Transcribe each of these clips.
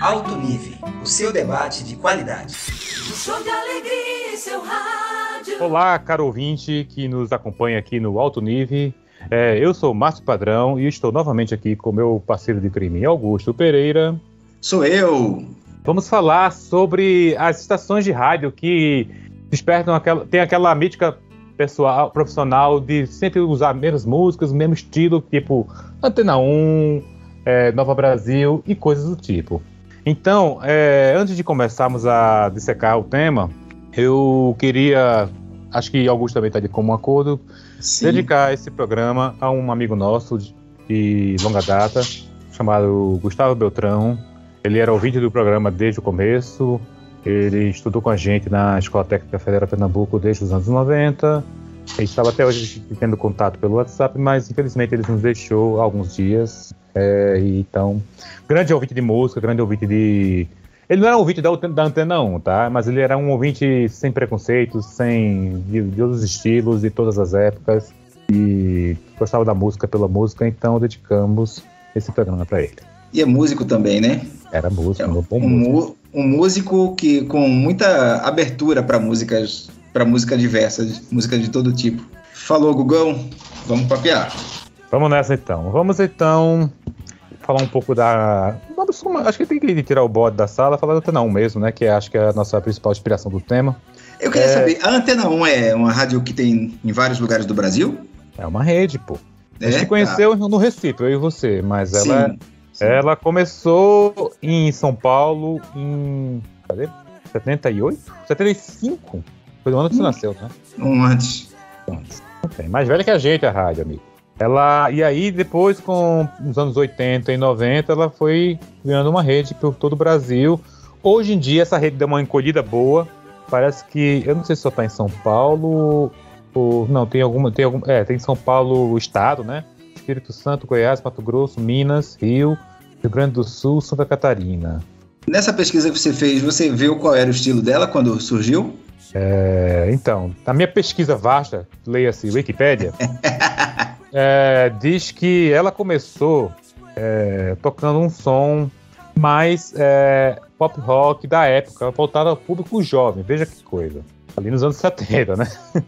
Alto Nível, o seu debate de qualidade. O show de alegria em seu rádio. Olá, caro ouvinte que nos acompanha aqui no Alto Nível. É, eu sou Márcio Padrão e estou novamente aqui com meu parceiro de crime, Augusto Pereira. Sou eu. Vamos falar sobre as estações de rádio que despertam aquela, tem aquela mítica pessoal, profissional de sempre usar menos músicas, o mesmo estilo, tipo Antena 1, é, Nova Brasil e coisas do tipo. Então, é, antes de começarmos a dissecar o tema, eu queria, acho que Augusto também está de comum acordo, Sim. dedicar esse programa a um amigo nosso de, longa data, chamado Gustavo Beltrão. Ele era ouvinte do programa desde o começo, ele estudou com a gente na Escola Técnica Federal Pernambuco desde os anos 90. Ele estava até hoje tendo contato pelo WhatsApp, mas infelizmente ele nos deixou há alguns dias. É, então, grande ouvinte de música, grande ouvinte de. Ele não era um ouvinte da, da Antena 1, tá? Mas ele era um ouvinte sem preconceitos, sem de, de outros estilos, de todas as épocas. E gostava da música pela música, então dedicamos esse programa para ele. E é músico também, né? Era músico, é, um bom músico. Um músico que com muita abertura para músicas, para música diversa, música de todo tipo. Falou, Gugão, vamos papear. Vamos nessa então. Vamos então falar um pouco da. Acho que tem que tirar o bode da sala, falar da Antena 1 mesmo, né? Que acho que é a nossa principal inspiração do tema. Eu queria é... saber, a Antena 1 é uma rádio que tem em vários lugares do Brasil? É uma rede, pô. É? A gente conheceu tá. no Recife, eu e você, mas ela Sim. Ela começou em São Paulo em. Cadê? 78? 75? Foi o ano que você hum. nasceu, né? Um antes. Antes. Okay. Mais velha que a gente, a rádio, amigo. Ela, e aí, depois, com os anos 80 e 90, ela foi ganhando uma rede por todo o Brasil. Hoje em dia, essa rede deu uma encolhida boa. Parece que. Eu não sei se só está em São Paulo. Ou, não, tem alguma. Tem algum, é, tem São Paulo, o estado, né? Espírito Santo, Goiás, Mato Grosso, Minas, Rio, Rio Grande do Sul, Santa Catarina. Nessa pesquisa que você fez, você viu qual era o estilo dela quando surgiu? É, então, na minha pesquisa vasta, leia-se Wikipedia, é, diz que ela começou é, tocando um som mais é, pop rock da época, voltado ao público jovem. Veja que coisa. Ali nos anos 70, né?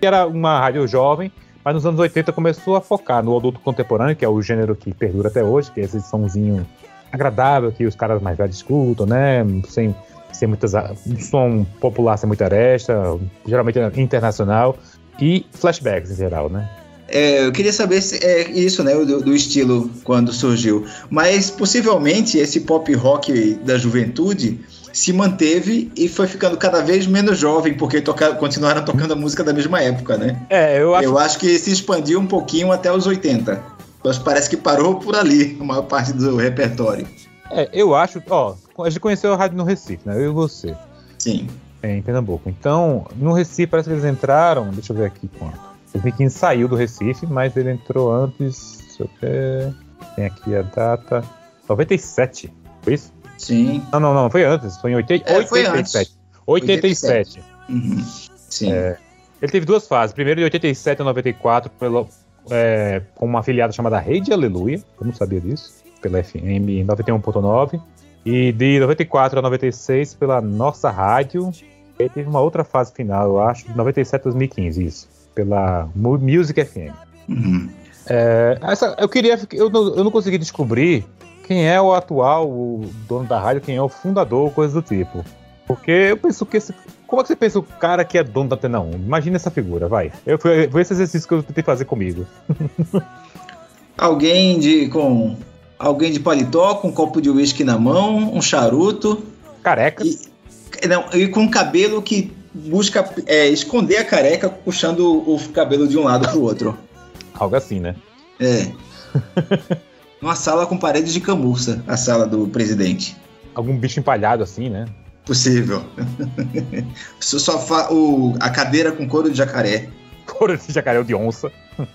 Era uma rádio jovem mas nos anos 80 começou a focar no adulto contemporâneo, que é o gênero que perdura até hoje, que é esse somzinho agradável que os caras mais velhos escutam, né? Sem, sem muitas. um som popular sem muita aresta, geralmente internacional, e flashbacks em geral, né? É, eu queria saber se é isso, né, do, do, estilo quando surgiu. Mas possivelmente esse pop rock da juventude se manteve e foi ficando cada vez menos jovem, porque toca, continuaram tocando a música da mesma época, né? É, eu acho... eu acho que se expandiu um pouquinho até os 80. Mas parece que parou por ali, a maior parte do repertório. É, eu acho, ó, a gente conheceu a rádio no Recife, né? Eu e você. Sim. em Pernambuco. Então, no Recife parece que eles entraram, deixa eu ver aqui quanto. 2015 saiu do Recife, mas ele entrou antes, deixa eu ver, tem aqui a data, 97, foi isso? Sim. Não, não, não, foi antes, foi em 80, é, 87. 87. 87. Uhum. Sim. É, ele teve duas fases. Primeiro de 87 a 94, pelo, é, com uma afiliada chamada Rede Aleluia, eu não sabia disso, pela FM 91.9. E de 94 a 96 pela nossa rádio. Ele teve uma outra fase final, eu acho, de 97 a 2015, isso. Pela Music FM. Uhum. É, essa, eu queria. Eu não, eu não consegui descobrir quem é o atual o dono da rádio, quem é o fundador, coisa do tipo. Porque eu penso que esse. Como é que você pensa o cara que é dono da Antena 1? Imagina essa figura, vai. Eu, foi, foi esse exercício que eu tentei fazer comigo. alguém de. com. Alguém de paletó, com um copo de uísque na mão, um charuto. Careca. E, não, e com um cabelo que busca é, esconder a careca, puxando o cabelo de um lado pro outro. Algo assim, né? É. Uma sala com paredes de camurça, a sala do presidente. Algum bicho empalhado assim, né? Possível. o sofá, o, a cadeira com couro de jacaré. Couro de jacaré ou de onça.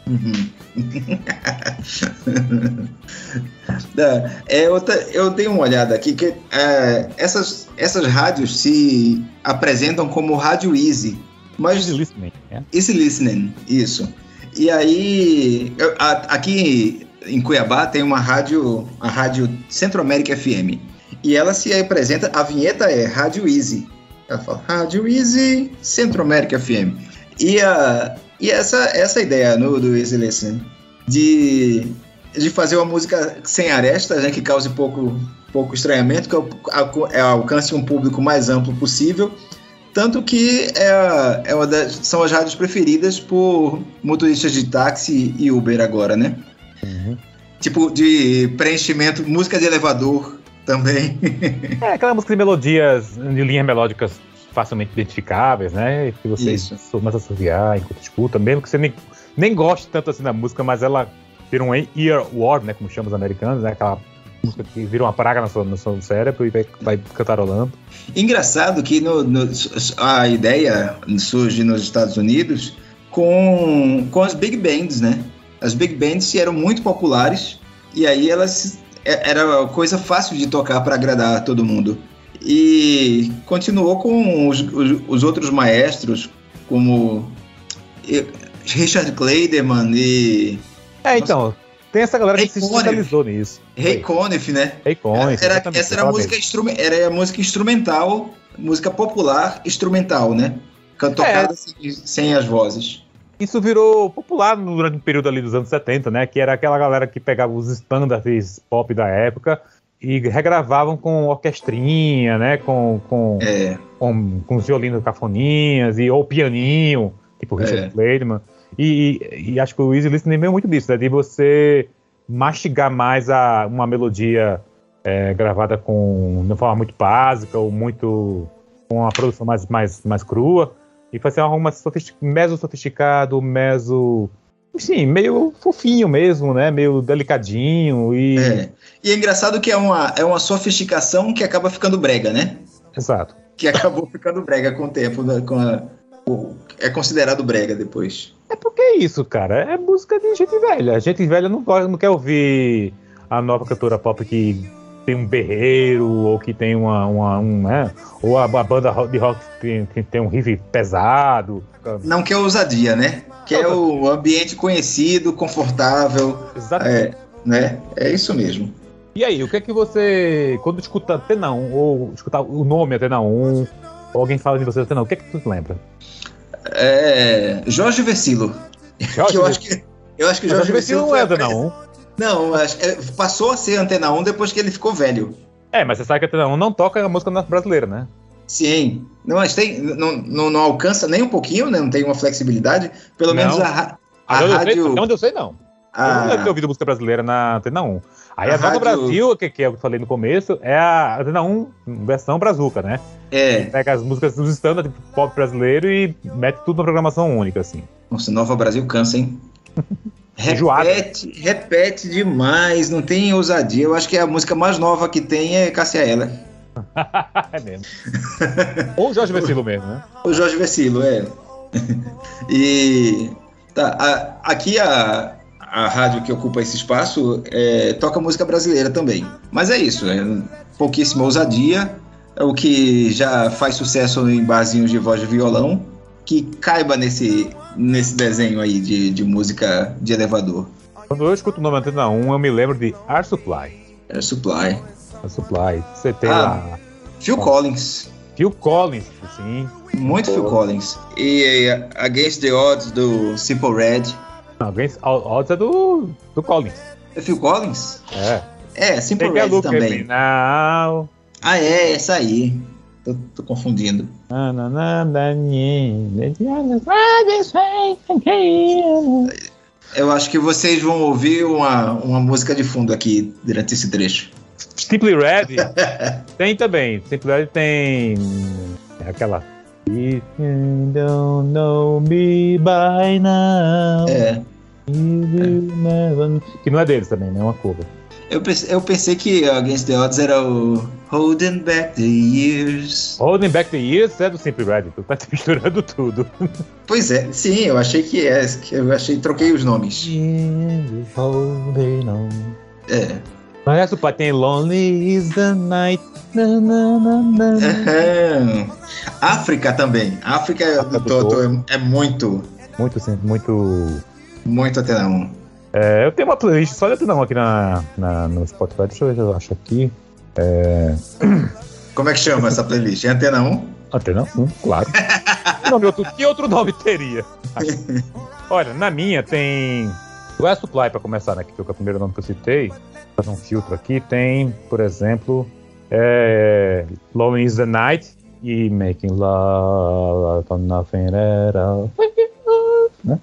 É, outra, eu dei uma olhada aqui que é, essas, essas rádios se apresentam como rádio easy. Mas, easy listening. É? Easy listening, isso. E aí, eu, a, aqui em Cuiabá tem uma rádio, a rádio Centro América FM. E ela se apresenta, a vinheta é Rádio Easy. Ela fala Rádio Easy, Centro América FM. E, a, e essa, essa ideia no, do Easy Listen de, de fazer uma música sem arestas, né, que cause pouco, pouco estranhamento, que é, alcance um público mais amplo possível. Tanto que é, é uma das, são as rádios preferidas por motoristas de táxi e Uber agora, né? Uhum. Tipo de preenchimento, música de elevador também. É aquela música de melodias, de linhas melódicas facilmente identificáveis, né? Que você começa a associar enquanto escuta, mesmo que você nem, nem goste tanto assim da música, mas ela vira um earworm, né? Como chamam os americanos, né? Aquela música que vira uma praga no seu, no seu cérebro e vai, vai cantarolando. Engraçado que no- no- a ideia surge nos Estados Unidos com, com as big bands, né? As big bands eram muito populares e aí elas é- era coisa fácil de tocar para agradar todo mundo. E continuou com os, os- os outros maestros, como eh, Richard Clayderman e É, então, tem essa galera que se Ray especializou nisso. Ray Conniff, né? Ray Conniff, Era- exatamente, essa era a música, era a música instrumental, música popular instrumental, né? Can- Tocada sem, sem as vozes. Isso virou popular durante o período ali dos anos 70, né? Que era aquela galera que pegava os standards pop da época e regravavam com orquestrinha, né? Com, com, É, com, com os violinos cafoninhas e, ou pianinho, tipo Richard É. Clayderman. E, e, e acho que o Easy Listening veio muito disso, né? De você mastigar mais a, uma melodia é, gravada com, de uma forma muito básica ou muito com uma produção mais, mais, mais crua e fazer algo mais sofistic, meso sofisticado, meso. Sim, meio fofinho mesmo, né? Meio delicadinho e. é. E é engraçado que é uma, é uma sofisticação que acaba ficando brega, né? Exato. Que acabou ficando brega com o tempo, né? com a- o- é considerado brega depois. É porque é isso, cara. É música de gente velha. Gente velha não, gosta- não quer ouvir a nova cantora pop que tem um berreiro, ou que tem uma. uma um, né? Ou a, a banda de rock que tem, que tem um riff pesado. Não quer ousadia, né? Quer o ambiente conhecido, confortável, Exatamente. é, né? É isso mesmo. E aí, o que é que você. Quando escuta Antena 1, ou escutar o nome Antena 1, ou alguém fala de você Antena 1, o que é que tu lembra? É, Jorge Versilo. que eu acho que, eu acho que Jorge Jorge Versilo não é a Antena pres- 1. Não, é, passou a ser Antena 1 depois que ele ficou velho. É, mas você sabe que a Antena 1 não toca a música brasileira, né? Sim. Não, mas tem, não, não, não alcança nem um pouquinho, né? Não tem uma flexibilidade. Pelo Não. menos a, ra- a Até eu sei- rádio. até onde eu sei, não. Eu não lembro de ter A, ouvido música brasileira na Antena 1. Aí A a, Nova rádio- Brasil, que, que é o que eu falei no começo, é a Antena 1 versão brazuca, né? é. Pega as músicas dos standard tipo, pop brasileiro e mete tudo na programação única, assim. Nossa, Nova Brasil cansa, hein? Enjoada. Repete, repete demais, não tem ousadia. Eu acho que a música mais nova que tem é Cássia Eller. é mesmo. Ou Jorge Vecilo mesmo, né? O Jorge Versilo, é. e tá, a- aqui a, a rádio que ocupa esse espaço é, toca música brasileira também. Mas é isso, é pouquíssima ousadia, é o que já faz sucesso em barzinhos de voz de violão, que caiba nesse, nesse desenho aí de, de música de elevador. Quando eu escuto o nome Antena 1, eu me lembro de Air Supply. É Supply. Air Supply. Você tem Ah. lá Phil Collins. Phil Collins, sim. Muito Phil Collins. E eh, Against the Odds do Simple Red. Não, Against All Odds é do, do Collins. É Phil Collins? É. É, Simple a Red também. Now. Ah, é, essa aí. Tô, tô confundindo. Eu acho que vocês vão ouvir uma, uma música de fundo aqui durante esse trecho. Simply Red tem também. Simply Red tem é aquela. If you don't know me by now, É. you will never... que não é deles também, né? É uma cover. Eu pensei, eu pensei que Against the Odds era o Holding Back the Years. Holding Back the Years é do Simply Red, tu tá misturando tudo. Pois é, sim, eu achei que é. Eu achei, troquei os nomes. Holding on. É. Essa parte tem Lonely is the Night. Na, na, na. Aham. África também. África do África é, é muito, Muito, sim, muito. muito até não. É, eu tenho uma playlist só de não aqui na, na, no Spotify. Deixa eu ver se eu acho aqui. É, Como é que chama essa playlist? É Antena 1? Antena 1, claro. que, nome outro, que outro nome teria? Olha, na minha tem. O Air Supply, pra começar, né? Que foi o primeiro nome que eu citei. Fazer um filtro aqui. Tem, por exemplo, é, Lonely is the Night e Making Love from Nothing at all. Né?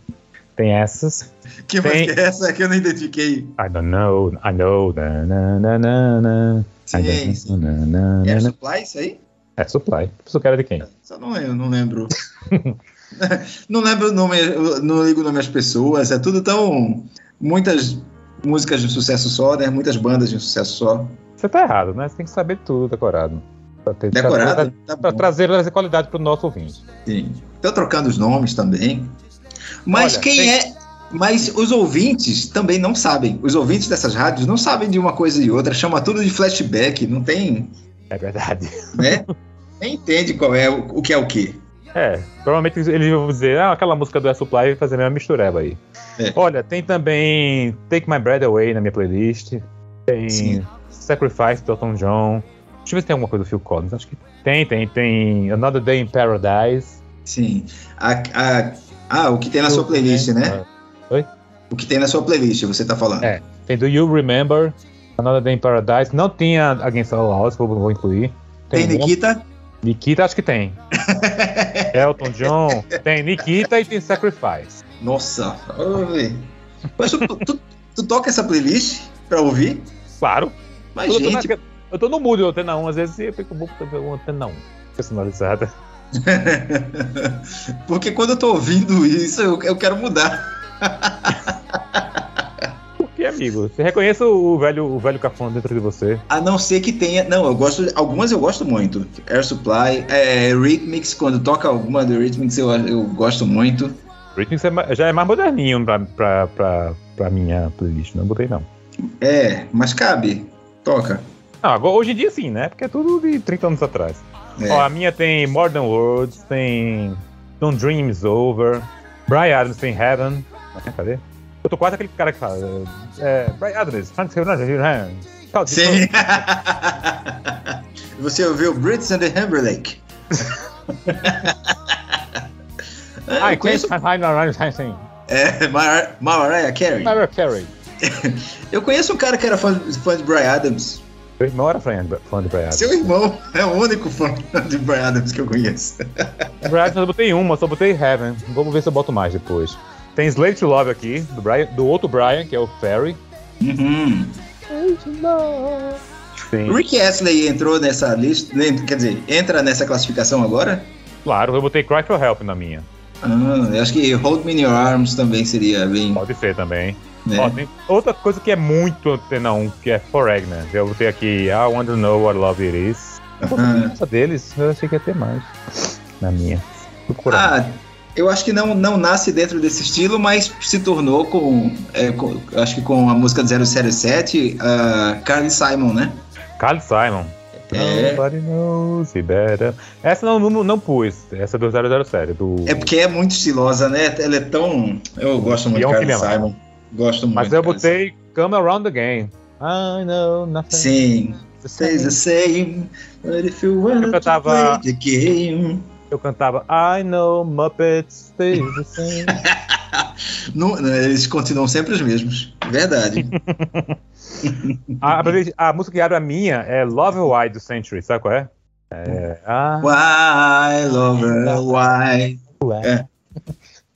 Tem essas. Que Tem. música é essa que eu não identifiquei? I don't know, I know. Na, na, na, na, Sim, sim. na, na, na. Supply, isso aí? É Supply. Isso era de quem? Só não, eu não lembro. não lembro o nome, não ligo o nome às pessoas, é tudo tão. Muitas músicas de sucesso só, né? Muitas bandas de sucesso só. Você tá errado, né? Você tem que saber tudo decorado. Pra, ter, Decorado? Pra, Tá pra trazer essa qualidade pro nosso ouvinte. Sim. Tô trocando os nomes também. Mas Olha, quem tem- é. Mas os ouvintes também não sabem. Os ouvintes dessas rádios não sabem de uma coisa e outra. Chama tudo de flashback. Não tem. É verdade. Né? Nem entende qual é o, o que é o que. É, provavelmente eles vão dizer, ah, aquela música do Air Supply fazer a mesma mistureba aí. É. Olha, tem também Take My Breath Away na minha playlist. Tem Sim. Sacrifice do Elton John. Deixa eu ver se tem alguma coisa do Phil Collins. Acho que tem, tem. Tem Another Day in Paradise. Sim. A, a- ah, o que tem na sua playlist, né? O que tem na sua playlist, você tá falando. É. Tem Do You Remember? Another Day in Paradise. Não tinha Against All Odds, vou, vou incluir. Tem One- Nikita? Nikita, acho que tem. Elton John. Tem Nikita e tem Sacrifice. Nossa. Oi. Mas tu, tu- tu toca essa playlist pra ouvir? Claro. Mas, eu, tô gente, na, eu tô no mood do Antena 1, às vezes eu fico bom pra ver o Antena 1 personalizada. porque quando eu tô ouvindo isso, eu, eu quero mudar. Por que, amigo? Você reconhece o velho, o velho cafona dentro de você. A não ser que tenha. Não, eu gosto. Algumas eu gosto muito. Air Supply, é, Rhythmics, quando toca alguma do Rhythmics, eu, eu gosto muito. Rhythmics é já é mais moderninho pra, pra, pra, pra minha playlist, não botei não. É, mas cabe. Toca. Não, hoje em dia sim, né? Porque é tudo de 30 anos atrás. É. Ó, a minha tem More Than Words, tem Don't Dream Is Over, Brian Adams tem Heaven. Ah, Cadê? Eu tô quase aquele cara que fala. É, Brian Adams, Frank Sinatra, Calma, Sim. Você ouviu Brits and the Timberlake? Ah, eu conheço, é, Mar Mariah Carey. Mariah Carey. Eu conheço um cara que era fã, fã de Brian Adams. Meu irmão era fã de fã de Brian Adams. Seu irmão é o único fã de Brian Adams que eu conheço. Brian Adams eu botei uma, só botei Heaven. Vamos ver se eu boto mais depois. Tem Slave to Love aqui, do, Brian, do outro Brian, que é o Ferry. Uhum. Sim, Rick Astley entrou nessa lista, quer dizer, entra nessa classificação agora? claro, eu botei Cry for Help na minha. Ah, eu acho que Hold Me in Your Arms também seria bem. Pode ser também. Né? Ó, tem outra coisa que é muito Antena 1, que é Foreigner. Eu botei aqui I Want to Know What Love It Is. Aham. Essa deles, eu achei que ia ter mais. Na minha. Ah, eu acho que não, não nasce dentro desse estilo, mas se tornou com, é, com- acho que com a música do 007, uh, Carly Simon, né? Carly Simon. É. Nobody knows it better. Essa não, não, não pus. Essa é do 007. Do... É porque é muito estilosa, né? Ela é tão. Eu gosto muito de Carly Simon. Gosto muito. Mas eu botei Come Around Again. I know nothing. Sim. Stays the same, but if you want Eu to cantava- play the game. Eu cantava I know Muppets stay the same. Não, eles continuam sempre os mesmos. Verdade. a, a, a música que abre a minha é Love Why do Century, sabe qual é? É. Ah, why, lover, why? É.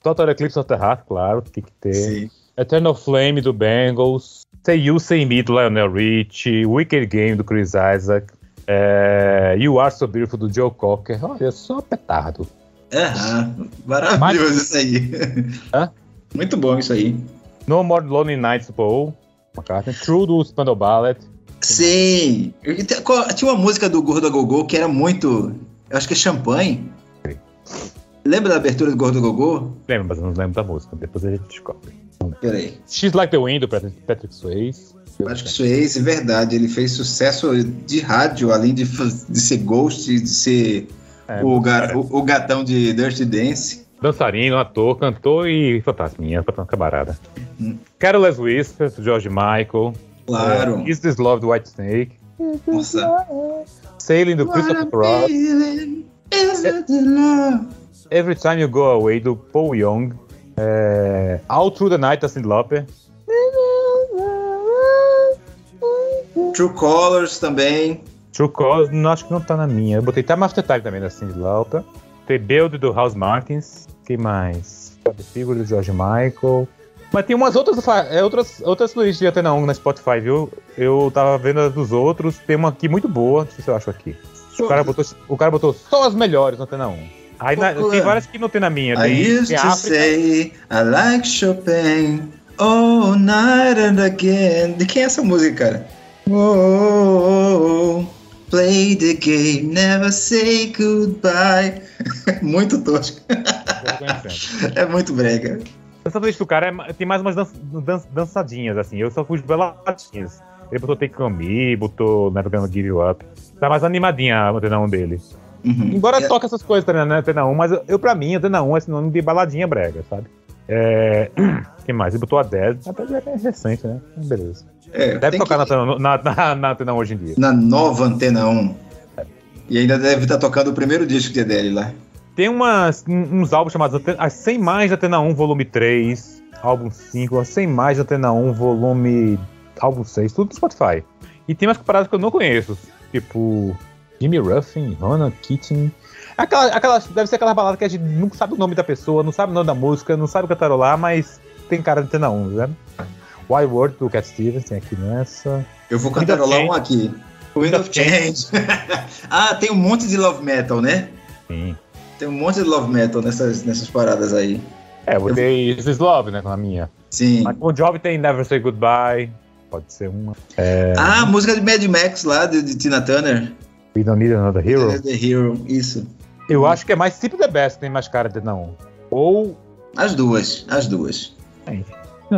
Total Eclipse of the Heart, claro, tem que ter. Sim. Eternal Flame do Bengals. Say You, Say Me do Lionel Richie. Wicked Game do Chris Isaac. é, you Are So Beautiful do Joe Cocker. Olha, só petardo. É, maravilhoso isso aí. Hã? Muito bom isso aí. No More Lonely Nights do Paul McCartney. True do Spandau Ballet. Sim. Tinha uma música do Gordo Gogô que era muito. Eu acho que é champanhe. Lembra da abertura do Gordo Gogô? Lembro, mas eu não lembro da música. Depois a gente descobre. Peraí. She's Like the Wind Patrick, Patrick Swayze. Que isso é é verdade. Ele fez sucesso de rádio, além de, de ser Ghost, de ser É, o, o- o gatão de Dirty Dance. Dançarino, ator, cantor e fantasminha, fantasma camarada. Careless Whisper, do George Michael. Claro. É, Is This Love, do White Snake. Nossa. Sailing, do Christopher Cross. Every Time You Go Away, do Paul Young. É, All Through the Night, da Cyndi Lauper. True Colors também. True Colors, não, acho que não tá na minha. Eu botei Time After Time também, da Cyndi Lauper. The Build, do House Martins. que mais? The Figure, do George Michael. Mas tem umas outras, é, outras, outras playlists de Antena 1 na Spotify, viu? Eu tava vendo as dos outros, tem uma aqui muito boa, não sei se eu acho aqui. O cara botou, o cara botou só as melhores na Antena 1. Aí na- tem várias que não tem na minha. I Tem, used tem to say I like Chopin all night and again. De quem é essa música, cara? Oh, play the game, never say goodbye. muito tosco. É muito brega. Essa playlist do cara é tem mais umas dan- dan- dançadinhas, assim. Eu só fui de baladinhas. Ele botou Take On Me, botou Never Gonna Give You Up. Tá mais animadinha a Antena 1 dele. Uhum. Embora É- toque essas coisas também na Antena 1, mas eu, eu, pra mim, Antena 1 é sinônimo de baladinha brega, sabe? É. Quem mais? Ele botou a 10. A 10 é recente, né? Beleza. é, Deve tem tocar que- na, Antena- na, na, na Antena 1 hoje em dia. na nova Antena 1. E ainda deve estar tocando o primeiro disco que é dele lá. Tem umas, um- uns álbuns chamados Antena- As 100 Mais da Antena 1, volume 3, álbum 5, As 100 Mais da Antena 1, volume. álbum 6, tudo no Spotify. E tem umas paradas que eu não conheço, tipo Jimmy Ruffin, Rona Keating. Aquela, aquela, deve ser aquela balada que a gente nunca sabe o nome da pessoa, não sabe o nome da música, não sabe cantarolar, mas tem cara de Antena 1, né? Wild World do Cat Stevens tem aqui nessa. Eu vou cantarolar um aqui. Wind of Change. ah, tem um monte de love metal, né? Sim. Tem um monte de love metal nessas, nessas paradas aí. É, eu botei This Is Love, né, com a minha. Sim. Mas o Job tem Never Say Goodbye, pode ser uma. É, Ah, a música de Mad Max lá, de, de Tina Turner. We Don't Need Another Hero. The Hero, isso. Eu acho que é mais Simple the Best tem mais cara de 1. Ou. As duas, as duas.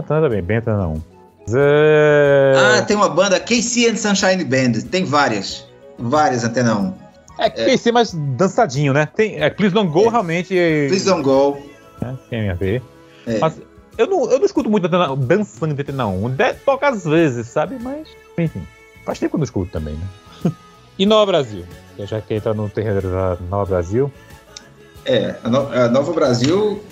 Também, bem Antena 1. Zé... Ah, tem uma banda, KC and Sunshine Band. Tem várias. Várias Antena 1. é que tem ser mais dançadinho, né? Tem, é, Please Don't Go É. realmente. Please Don't Go. né, tem a ver. É. Mas eu não, eu não escuto muito dançando de Antena 1. De, toca às vezes, sabe? Mas, enfim. Faz tempo que eu não escuto também, né? E Nova Brasil? Já que entra no terreno da Nova Brasil. É, a, no- a Nova Brasil.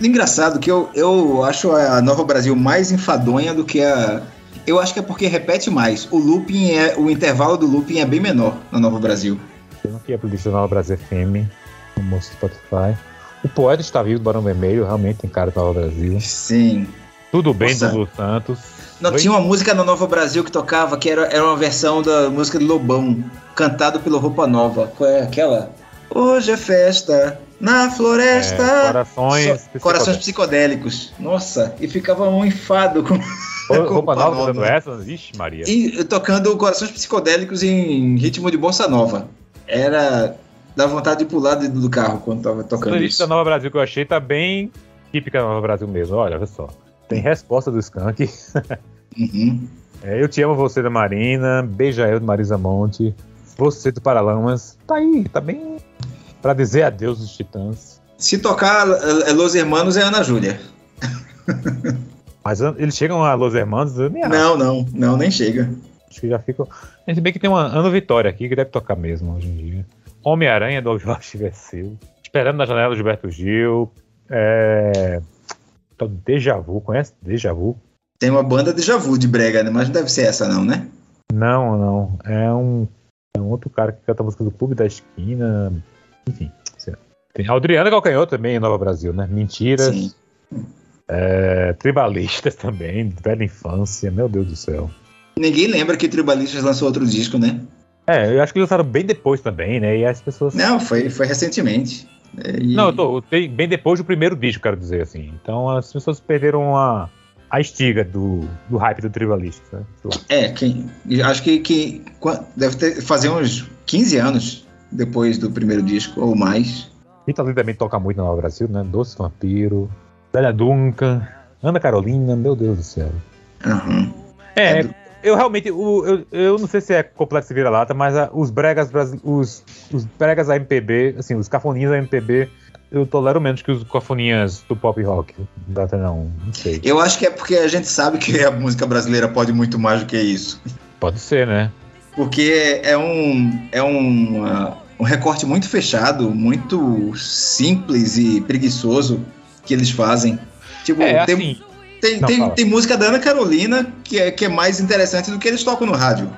Engraçado que eu, eu acho a Nova Brasil mais enfadonha do que a. Eu acho que é porque repete mais. O looping é. O intervalo do looping é bem menor na Nova Brasil. Eu não queria playlist da Nova Brasil FM, no Spotify. O Poeta está vivo do Barão Vermelho, realmente tem cara da Nova Brasil. Sim. Tudo bem, Nossa. Dudu Santos. Não, Oi? tinha uma música na Nova Brasil que tocava que era, era uma versão da música de Lobão, cantado pelo Roupa Nova. Qual é aquela? Hoje é festa na floresta. É, corações Só- corações psicodélicos. Nossa, e ficava um enfado com. Roupa, com roupa nova Nova. dando essa? Vixe, Maria. E tocando corações psicodélicos em ritmo de bossa nova. Era. dá vontade de pular dentro do carro quando tava A tocando playlist isso. da Nova Brasil que eu achei tá bem típica da Nova Brasil mesmo. Olha, olha só. Tem resposta do Skank. Uhum. É, eu te amo você da Marina. Beija eu do Marisa Monte. Você do Paralamas. Tá aí, tá bem. Pra dizer adeus dos Titãs. Se tocar é, Los Hermanos é Ana Júlia. Mas eles chegam a Los Hermanos. Não, não, não, nem chega. Acho que já ficam. Se bem que tem uma Ano Vitória aqui que deve tocar mesmo hoje em dia. Homem-Aranha do Jorge Versilo. Esperando na janela do Gilberto Gil. É. Então, Deja Vu, conhece Deja Vu? Tem uma banda de Javu de brega, né? Mas não deve ser essa não, né? Não, não. É um, é um outro cara que canta a música do Clube da Esquina. Enfim. Tem Adriana Calcanhoto também em Nova Brasil, né? Mentiras. Sim. É, tribalistas também. Velha infância. Meu Deus do céu. Ninguém lembra que Tribalistas lançou outro disco, né? É, eu acho que eles lançaram bem depois também, né? E as pessoas. Não, foi, foi recentemente. É, e- Não, eu tô tem- bem depois do primeiro disco, quero dizer assim. Então as pessoas perderam a, a estiga do, do hype do Tribalista, né? É, quem, acho que, que deve ter, fazer uns 15 anos depois do primeiro disco, ou mais. Rita Lee também toca muito na Nova Brasil, né? Doce Vampiro, Bela Duncan, Ana Carolina, meu Deus do céu. Aham. É, É do- eu realmente, o- eu, eu não sei se é complexo vira-lata, mas a- os bregas os, os bregas da MPB, assim, os cafoninhos da MPB, eu tolero menos que os cofoninhas do pop rock. Até não, não sei. Eu acho que é porque a gente sabe que a música brasileira pode muito mais do que isso. Pode ser, né? Porque é um, é um, uh, um recorte muito fechado, muito simples e preguiçoso que eles fazem. Tipo, É, tem, assim. Tem, Não, tem, tem música da Ana Carolina que é, que é mais interessante do que eles tocam no rádio.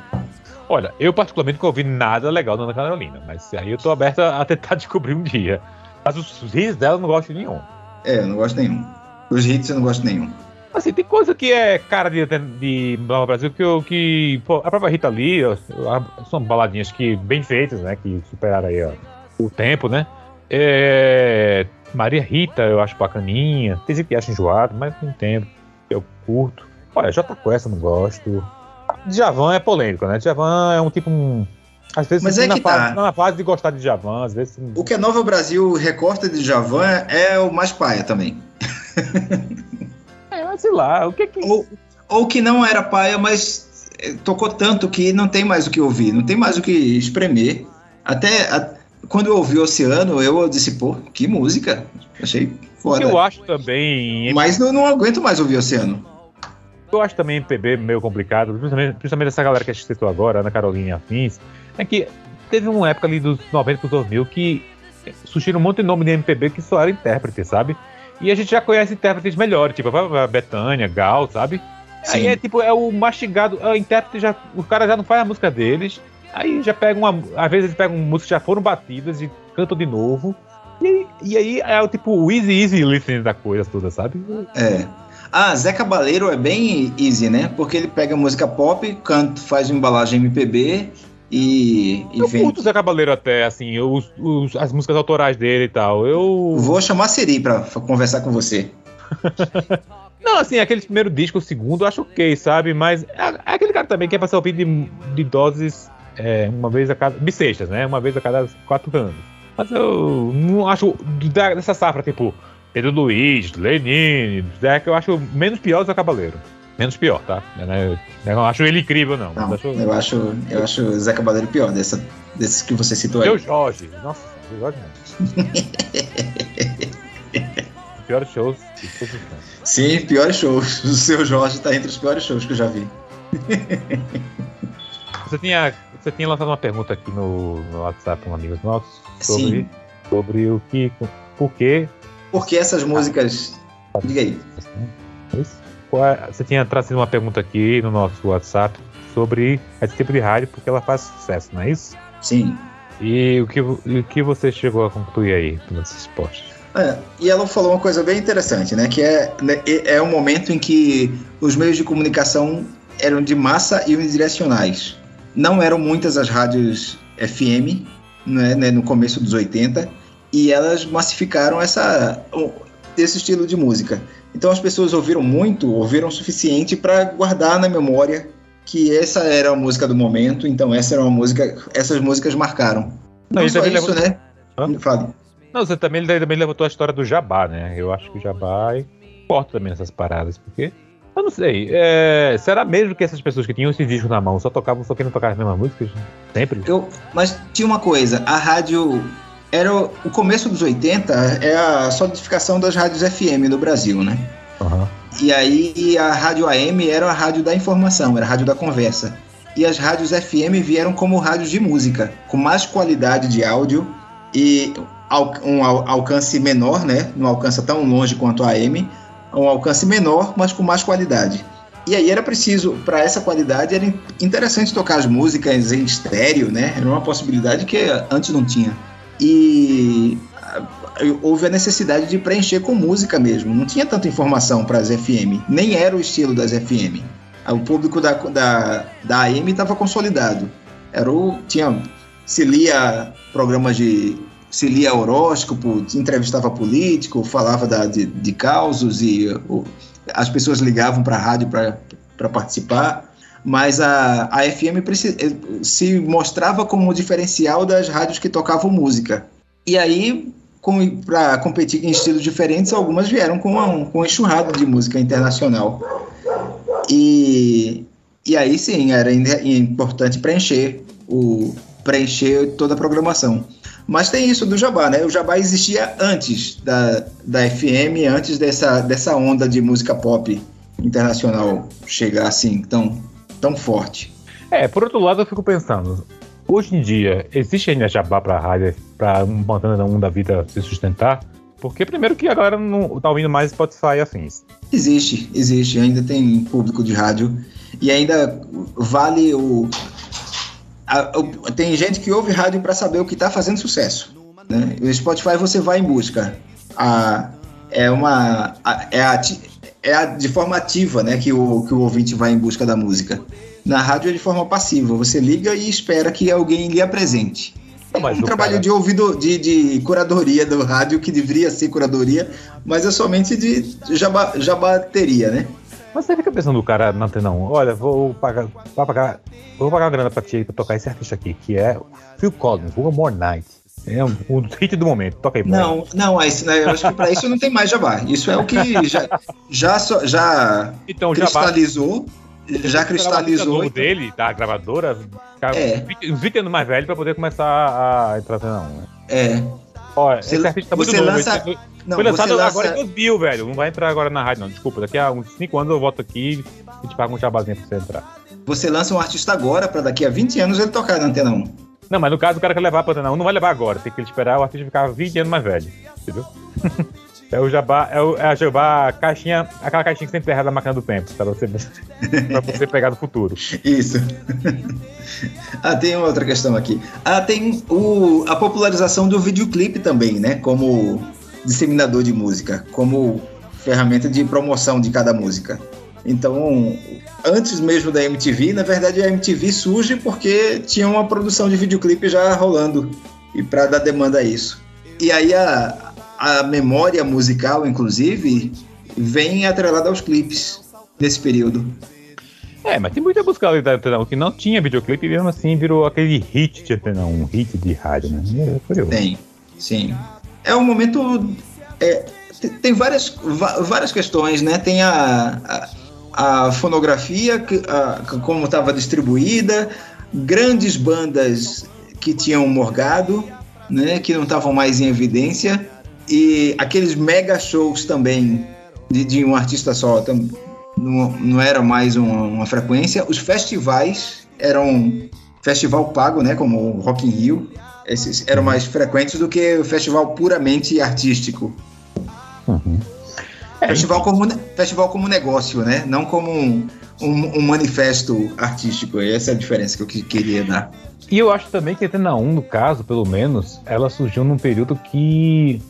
Olha, eu particularmente nunca ouvi nada legal da Ana Carolina, mas aí eu tô aberto a tentar descobrir um dia. Mas os hits dela eu não gosto de nenhum. É, eu não gosto nenhum. Os hits eu não gosto nenhum. Assim, tem coisa que é cara de, de Nova Brasil que, eu, que pô, a própria Rita Lee, a- são baladinhas que bem feitas, né? Que superaram aí ó, o tempo, né? É, Maria Rita eu acho bacaninha. Tem gente que acha enjoado, mas não entendo. Eu curto. Olha, J Quest eu não gosto. Djavan é polêmico, né? Djavan é um tipo um... Às vezes Mas é na, que fase, tá. na fase de gostar de Djavan, às vezes... O que a Nova Brasil recorta de Javan é o mais paia também. É, sei lá, o que que... Ou, ou que não era paia, mas eh, tocou tanto que não tem mais o que ouvir, não tem mais o que espremer. Até a- quando eu ouvi Oceano, eu disse, pô, que música. Achei O foda. eu acho também Mas não, não aguento mais ouvir Oceano. eu acho também MPB meio complicado, principalmente, principalmente essa galera que a gente citou agora, Ana Carolina Afins, é que teve uma época ali dos 90 para 2000 que surgiram um monte de nome de MPB que só era intérprete, sabe? E a gente já conhece intérpretes melhores, tipo a Betânia, Gal, sabe? Aí Sim. é tipo, é o mastigado, é o intérprete já, os caras já não fazem a música deles, aí já pegam uma, às vezes eles pegam músicas que já foram batidas e cantam de novo. E, e aí é o tipo o easy, easy listening da coisa toda, sabe? É. Ah, Zé Cabaleiro é bem easy, né? Porque ele pega música pop, canta, faz uma embalagem MPB e, e Eu vem. curto o Zé Cabaleiro até, assim, os, os- as músicas autorais dele e tal. Eu. Vou chamar a Siri pra conversar com você. Não, assim, aquele primeiro disco, o segundo, eu acho ok, sabe? Mas é, é aquele cara também que é pra ser ouvido de, de doses é, uma vez a cada. bissextas, né? Uma vez a cada quatro anos. Mas eu não acho. da- Dessa safra, tipo, Pedro Luiz, Lenine, Zeca, eu acho menos pior o Zé Cabaleiro. Menos pior, tá? Eu não acho ele incrível, não. Não, acho... eu acho, eu acho o Zé Cabaleiro pior dessa, desses que você citou aí. Seu Jorge. Nossa, seu Jorge não. Piores shows. Sim, piores shows. O seu Jorge tá entre os piores shows que eu já vi. Você tinha, você tinha lançado uma pergunta aqui no, no WhatsApp com amigos nossos sobre, Sim. sobre o que. Por que. Porque essas músicas. Diga aí. É- você tinha trazido uma pergunta aqui no nosso WhatsApp sobre esse tipo de rádio, porque ela faz sucesso, não é isso? Sim. E o que, o que você chegou a concluir aí nesses posts? É, e ela falou uma coisa bem interessante, né? Que é, né, é é um momento em que os meios de comunicação eram de massa e unidirecionais. Não eram muitas as rádios FM, né, né, no começo dos 80, e elas massificaram essa, esse estilo de música. Então as pessoas ouviram muito, ouviram o suficiente para guardar na memória que essa era a música do momento, então essa era uma música, essas músicas marcaram. Não, Não, só isso, levou- né? Hã? Fale. Não, você também, também levantou a história do Jabá, né? Eu acho que o Jabá importa também nessas paradas, porque. Eu não sei. é, será mesmo que essas pessoas que tinham esse disco na mão só tocavam, só queriam tocar as mesmas músicas? Sempre? Eu, mas tinha uma coisa, a rádio era o, o começo dos 80 é a solidificação das rádios FM no Brasil, né? Aham. E aí a rádio AM era a rádio da informação, era a rádio da conversa. E as rádios FM vieram como rádios de música, com mais qualidade de áudio e um al- alcance menor, né? Não alcança tão longe quanto a AM, um alcance menor, mas com mais qualidade. E aí era preciso, para essa qualidade, era in- interessante tocar as músicas em estéreo, né? Era uma possibilidade que antes não tinha. E ah, houve a necessidade de preencher com música mesmo. Não tinha tanta informação para as FM, nem era o estilo das FM. O público da, da, da AM estava consolidado. Era o, tinha, se lia programas de. Se lia horóscopo, entrevistava político, falava da, de, de causos e as pessoas ligavam para a rádio para participar. Mas a, a FM eh, se mostrava como o diferencial das rádios que tocavam música. E aí, para competir em estilos diferentes, algumas vieram com, uma, com um enxurrado de música internacional. E, e aí sim, era importante preencher, o, preencher toda a programação. Mas tem isso do Jabá, né? O Jabá existia antes da, da FM, antes dessa, dessa onda de música pop internacional chegar assim tão, tão forte. É, por outro lado, eu fico pensando, hoje em dia, existe ainda jabá pra rádio, pra um banda um da vida se sustentar? Porque primeiro que a galera não tá ouvindo mais Spotify e afins. Existe, existe, ainda tem público de rádio e ainda vale o. a- tem gente que ouve rádio para saber o que está fazendo sucesso. Né? No Spotify você vai em busca. A, é uma. a- é, ati- é a- de forma ativa né, que, o, que o ouvinte vai em busca da música. Na rádio é de forma passiva. Você liga e espera que alguém lhe apresente. É Mas um trabalho cara- de ouvido, de, de curadoria do rádio, que deveria ser curadoria, mas é somente de jaba, jabateria, né? Mas você fica pensando o cara na 1, olha, vou pagar, vou pagar, vou pagar uma grana pra ti pra tocar esse artista aqui, que é Phil Collins, One More Night. É um, um hit do momento, toca aí. Não, não, mas, né, eu acho que para isso não tem mais jabá. Isso é o que já, já, só- já Então já cristalizou, já o cristalizou. novo dele, da gravadora, ficar É. uns 20 uns 20 anos mais velho pra poder começar a entrar na antena 1. né? É. Olha, Você- esse artista tá muito novo. lança- ele- Não, foi lançado lança- agora em 2000, velho. Não vai entrar agora na rádio, não. Desculpa, daqui a uns 5 anos eu volto aqui e te pago um jabazinho pra você entrar. Você lança um artista agora para daqui a 20 anos ele tocar na Antena 1. Não, mas no caso o cara quer levar pra antena 1, não vai levar agora. Tem que esperar o artista ficar 20 anos mais velho. Entendeu? É o jabá, é, o, é a jabá caixinha, aquela caixinha que você enterra na máquina do tempo, pra você, pra você pegar no futuro. Isso. ah, tem outra questão aqui. Ah, tem o, a popularização do videoclipe também, né? Como disseminador de música, como ferramenta de promoção de cada música. Então, antes mesmo da MTV, na verdade a MTV surge porque tinha uma produção de videoclipe já rolando e para dar demanda a isso. E aí a, a memória musical, inclusive, vem atrelada aos clipes nesse período. É, mas tem muita música ali da Antena 1 que não tinha videoclipe e mesmo assim virou aquele hit de Antena 1, hit de rádio, né? É curioso. Tem, sim. É um momento. é, te- tem várias, várias questões, né? Tem a, a, a fonografia, a- como estava distribuída, grandes bandas que tinham morgado, né? Que não estavam mais em evidência, e aqueles mega shows também de, de um artista só. tam- não, não era mais uma, uma frequência. Os festivais eram festival pago, né? Como o Rock in Rio. Esses eram mais frequentes do que o festival puramente artístico. Uhum. festival, como, festival como negócio, né? Não como um, um- um manifesto artístico. Essa é a diferença que eu que- queria dar. E eu acho também que a Antena 1, no caso, pelo menos, ela surgiu num período que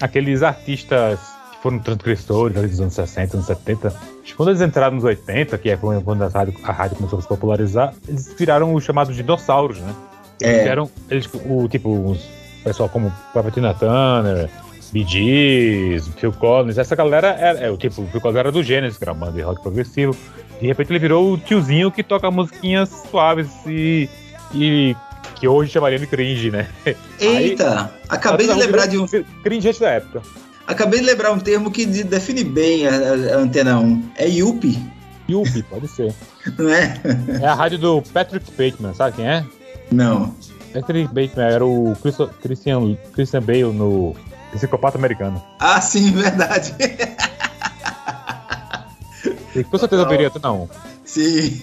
aqueles artistas que foram transgressores ali dos anos 60, anos 70, acho que quando eles entraram nos 80, que é quando a rádio, a rádio começou a se popularizar, eles viraram os chamados dinossauros, né? Eles É. eram, eles, o, tipo, os pessoal como Prophet Tina Turner, Bee Gees, Phil Collins, essa galera era, é, o tipo, o Phil Collins era do Genesis, que era uma banda de rock progressivo. De repente ele virou o tiozinho que toca musiquinhas suaves e, e que hoje chamaria de cringe, né? Eita! acabei de Antena 1 lembrar de um. Cringe antes da época. Acabei de lembrar um termo que de- define bem a, a- Antena 1. É Yuppie, Yuppie, pode ser. não é? É a rádio do Patrick Bateman, sabe quem é? Não. Patrick Bateman era o Christian, Christian Bale no Psicopata Americano. Ah, sim, verdade. E com certeza eu veria Antena 1. Sim.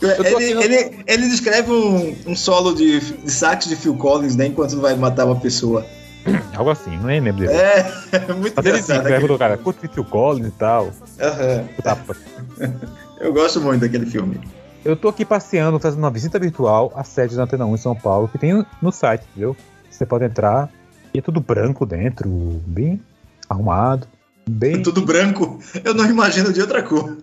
Ele, ele, ele descreve um, um solo de, de sax de Phil Collins, né? Enquanto vai matar uma pessoa. Algo assim, não lembro dele. É, muito Mas ele sim, engraçado. perguntou, cara, curte Phil Collins e tal. Aham. Tapa. Eu gosto muito daquele filme. Eu tô aqui passeando, fazendo uma visita virtual à sede da Antena 1 em São Paulo, que tem no site, entendeu? Você pode entrar e é tudo branco dentro, bem arrumado, bem. Tudo branco. Eu não imagino de outra cor.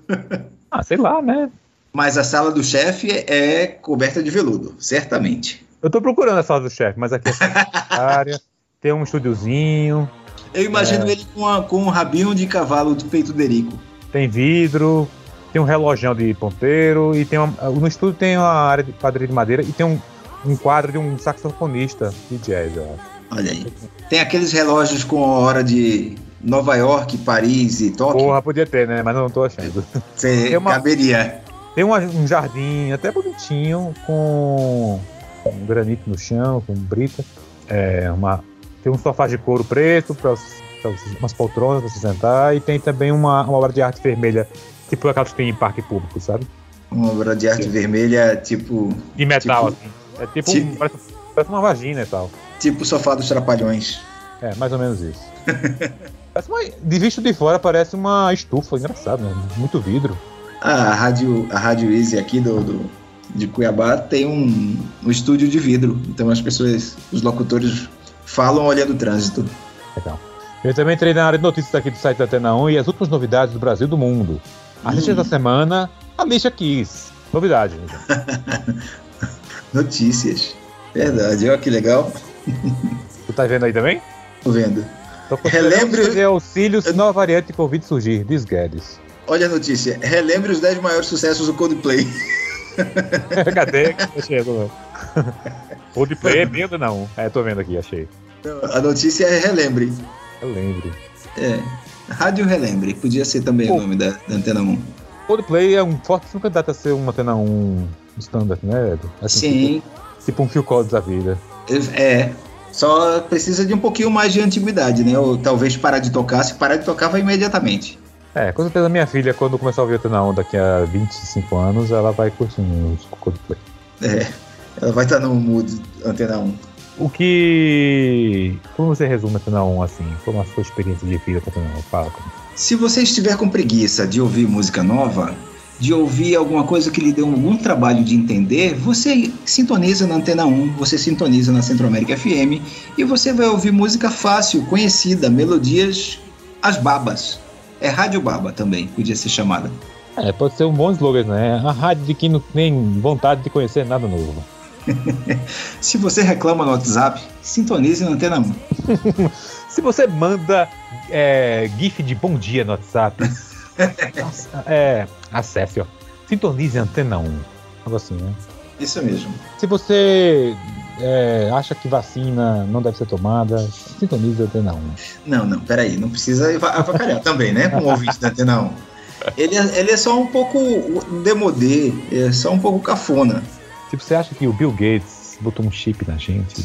Ah, sei lá, né? Mas a sala do chefe é coberta de veludo, certamente. Eu tô procurando a sala do chefe, mas aqui é área, tem um estúdiozinho, Eu imagino É. ele com, a- com um rabinho de cavalo de peito derico. tem vidro, tem um relógio de ponteiro e tem uma, no estúdio tem uma área de quadrilha de madeira e tem um, um quadro de um saxofonista de jazz, eu acho. Olha aí. Tem aqueles relógios com a hora de Nova York, Paris e Tóquio. Porra, podia ter, né? Mas eu não tô achando. Você uma- caberia. Tem uma- um jardim até bonitinho com granito no chão, com brita. É, uma, tem um sofá de couro preto, pra, pra, umas poltronas para se sentar, e tem também uma, uma obra de arte vermelha, tipo aquela que tem em parque público, sabe? Uma obra de arte Sim. vermelha, tipo. De metal, Tipo- assim. É tipo, tipo- parece, parece uma vagina e tal. Tipo o sofá dos trapalhões. É, mais ou menos isso. Parece uma- de visto de fora parece uma estufa, engraçado, né? Muito vidro. A rádio, a rádio Easy aqui do, do- de Cuiabá tem um, um estúdio de vidro. Então as pessoas, os locutores falam olhando o trânsito. Legal. Eu também entrei na área de notícias aqui do site da Atena 1 e as últimas novidades do Brasil e do mundo. A lista Hum. da semana, a lista Kiss. Novidade, gente. Notícias. Verdade, olha que legal. Tu tá vendo aí também? Tô vendo. Relembre- auxílios, nova variante de Covid surgir. Diz Guedes. Olha a notícia. Relembre os 10 maiores sucessos do Coldplay. Cadê? Achei, tô vendo. Coldplay é medo não. É, tô vendo aqui, achei. A notícia é Relembre. Eu lembro. É. Rádio Relembre. Podia ser também Pô. o nome da, da Antena 1. Coldplay é um fortíssimo candidato a ser uma Atena 1 standard, né? Edu? Assim, Sim. Tipo, tipo um Phil Collins da vida. É. Só precisa de um pouquinho mais de antiguidade, né? Ou talvez parar de tocar. Se parar de tocar, vai imediatamente. É, com certeza minha filha, quando começar a ouvir Atena 1 daqui a 25 anos, ela vai curtir os Coldplay. É. Ela vai estar no mood Antena 1. O que. Como você resume a Antena 1 assim? Como a sua experiência de vida com a Antena 1? Fala comigo. Se você estiver com preguiça de ouvir música nova, de ouvir alguma coisa que lhe deu algum trabalho de entender, você sintoniza na Antena 1, você sintoniza na Centro América FM e você vai ouvir música fácil, conhecida, melodias as babas. É Rádio Baba também, podia ser chamada. É, pode ser um bom slogan, né? A rádio de quem não tem vontade de conhecer nada novo. Se você reclama no WhatsApp, sintonize na Antena 1. Se você manda é, GIF de bom dia no WhatsApp, é, acesse, ó. Sintonize a Antena 1. Algo assim, né? Isso mesmo. Se você é, acha que vacina não deve ser tomada, sintonize a Antena 1. Não, não, peraí, não precisa ava- avacalhar também, né? Com o ouvinte da Antena 1. Ele é, ele é só um pouco demodê, é só um pouco cafona. Se você acha que o Bill Gates botou um chip na gente,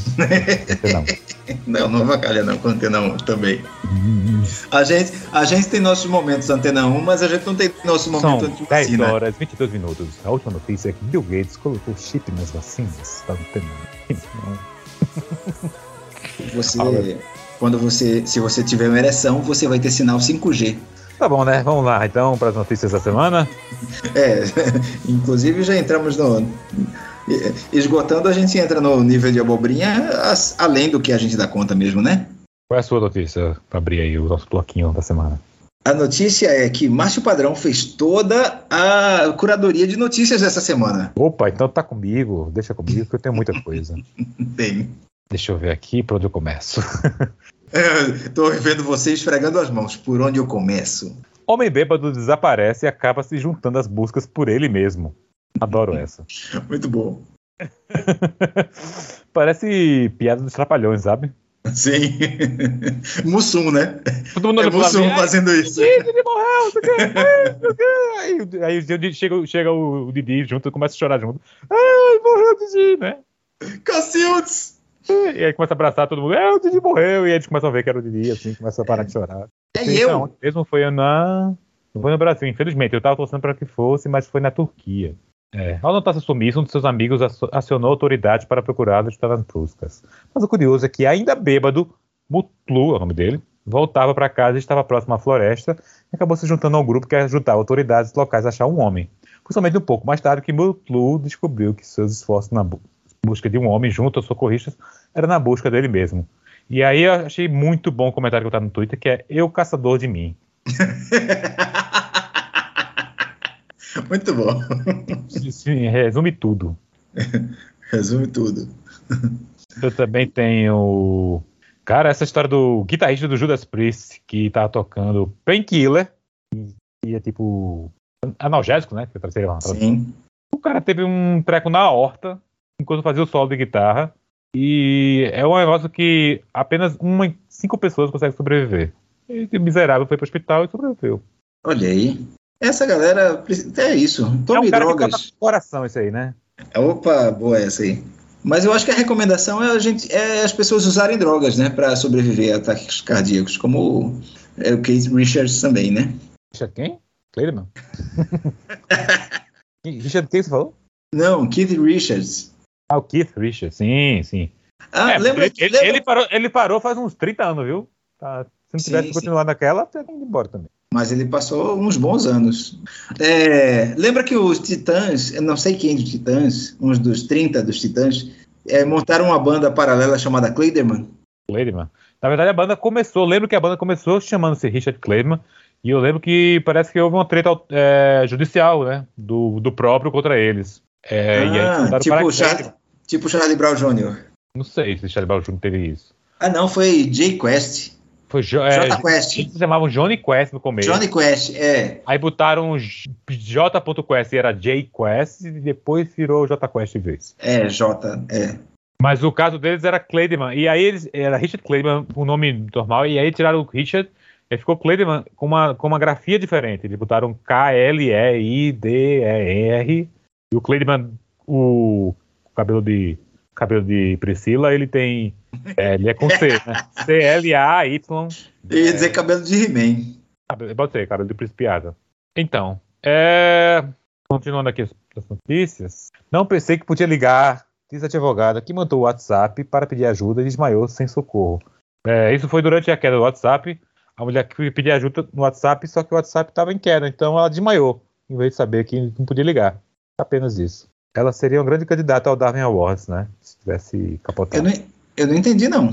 Antena 1. Não, não avacalha não com a Antena 1 também. A gente, a gente tem nossos momentos Antena 1, mas a gente não tem nosso São momento 10 antivacina. horas, 22 minutos. A última notícia é que Bill Gates colocou chip nas vacinas da Antena 1. Você, quando você, se você tiver uma ereção, você vai ter sinal 5G. Tá bom, né? Vamos lá então para as notícias da semana. É, inclusive já entramos no. Esgotando, a gente entra no nível de abobrinha as- além do que a gente dá conta mesmo, né? Qual é a sua notícia para abrir aí o nosso bloquinho da semana? A notícia é que Márcio Padrão fez toda a curadoria de notícias dessa semana. Opa, então tá comigo, deixa comigo que eu tenho muita coisa. Bem, Deixa eu ver aqui por onde eu começo. Estou vendo você esfregando as mãos. Por onde eu começo? Homem bêbado desaparece e acaba se juntando às buscas por ele mesmo. Adoro essa. Muito bom. Parece piada dos trapalhões, sabe? Sim. Mussum, né? Todo mundo É Mussum e, "Ai, fazendo isso. Didi, ele morreu, não sei o quê, ai, não sei o quê." Aí, aí o Didi chega, chega o Didi junto e começa a chorar junto. Ai, morreu o Didi, né? Cacildes! E aí começa a abraçar todo mundo. É, o Didi morreu. E aí eles começam a ver que era o Didi, assim, começa a parar de chorar. É Sim, eu. Não, mesmo foi na. Não foi no Brasil, infelizmente. Eu tava torcendo para que fosse, mas foi na Turquia. É. Ao notar seu sumiço, um de seus amigos acio- acionou a autoridade para procurá-lo e estar nas buscas. Mas o curioso é que, ainda bêbado, Mutlu, é o nome dele, voltava para casa e estava próximo à floresta e acabou se juntando ao grupo que ajudava autoridades locais a achar um homem. Somente um pouco mais tarde que Mutlu descobriu que seus esforços na bu- busca de um homem junto aos socorristas era na busca dele mesmo. E aí eu achei muito bom o comentário que eu tá no Twitter, que é eu caçador de mim. Muito bom. Sim, resume tudo. Resume tudo. Eu também tenho. Cara, essa história do guitarrista do Judas Priest, que tá tocando Painkiller, que é tipo. analgésico, né? Que seria uma. Sim. O cara teve um treco na horta enquanto fazia o solo de guitarra. E é um negócio que apenas uma em cinco pessoas conseguem sobreviver. Esse miserável foi pro hospital e sobreviveu. Olha aí. Essa galera. É isso. é Tome um cara que drogas. toca coração isso aí, né? Opa, boa essa aí. Mas eu acho que a recomendação é, a gente, é as pessoas usarem drogas, né, para sobreviver a ataques cardíacos, como é o Keith Richards também, né? Richard quem? Quem- Richard quem você falou? Não, Keith Richards. Ah, o Keith Richard, sim, sim. Ah, É, lembra, ele, ele- lembra- ele parou, ele parou faz uns 30 anos, viu? Tá, se não Sim, tivesse sim. continuado naquela, teria ido embora também. Mas ele passou uns bons anos. É, lembra que os Titãs, eu não sei quem dos Titãs, uns dos 30 dos Titãs, é, montaram uma banda paralela chamada Clayderman? Cleideman. Na verdade, a banda começou, lembro que a banda começou chamando-se Richard Cleideman, e eu lembro que parece que houve uma treta é, judicial, né? Do, do próprio contra eles. É, ah, tipo, Char Cleideman. tipo Charlie Brown Jr. Não sei se Charlie Brown Jr. teve isso. Ah, não, foi Jay Quest. Foi jo é, J Quest. eles chamavam Johnny Quest no começo. Johnny Quest, é. Aí botaram J.Quest e era J Quest, e depois virou J Quest de vez. É, J, é. Mas o caso deles era Cleideman. E aí eles era Richard Cleideman, o nome normal, e aí tiraram o Richard, e ficou Cleideman com uma, com uma grafia diferente. Eles botaram K-L-E-I-D-E-R. E o Cleideman, o, cabelo de cabelo de Priscila, ele tem. É, ele é com C, né? C-L-A-Y. Eu ia dizer cabelo de He-Man. Cabelo- Pode ser, cabelo de principiada. Então, é... continuando aqui as, as notícias. Não pensei que podia ligar, diz a advogada que mandou o WhatsApp para pedir ajuda e desmaiou sem socorro. É, isso foi durante a queda do WhatsApp. A mulher que pediu ajuda no WhatsApp, só que o WhatsApp estava em queda, então ela desmaiou, em vez de saber que não podia ligar. Apenas isso. Ela seria uma grande candidata ao Darwin Awards, né? Se tivesse Eu capotado. não, eu não entendi, não.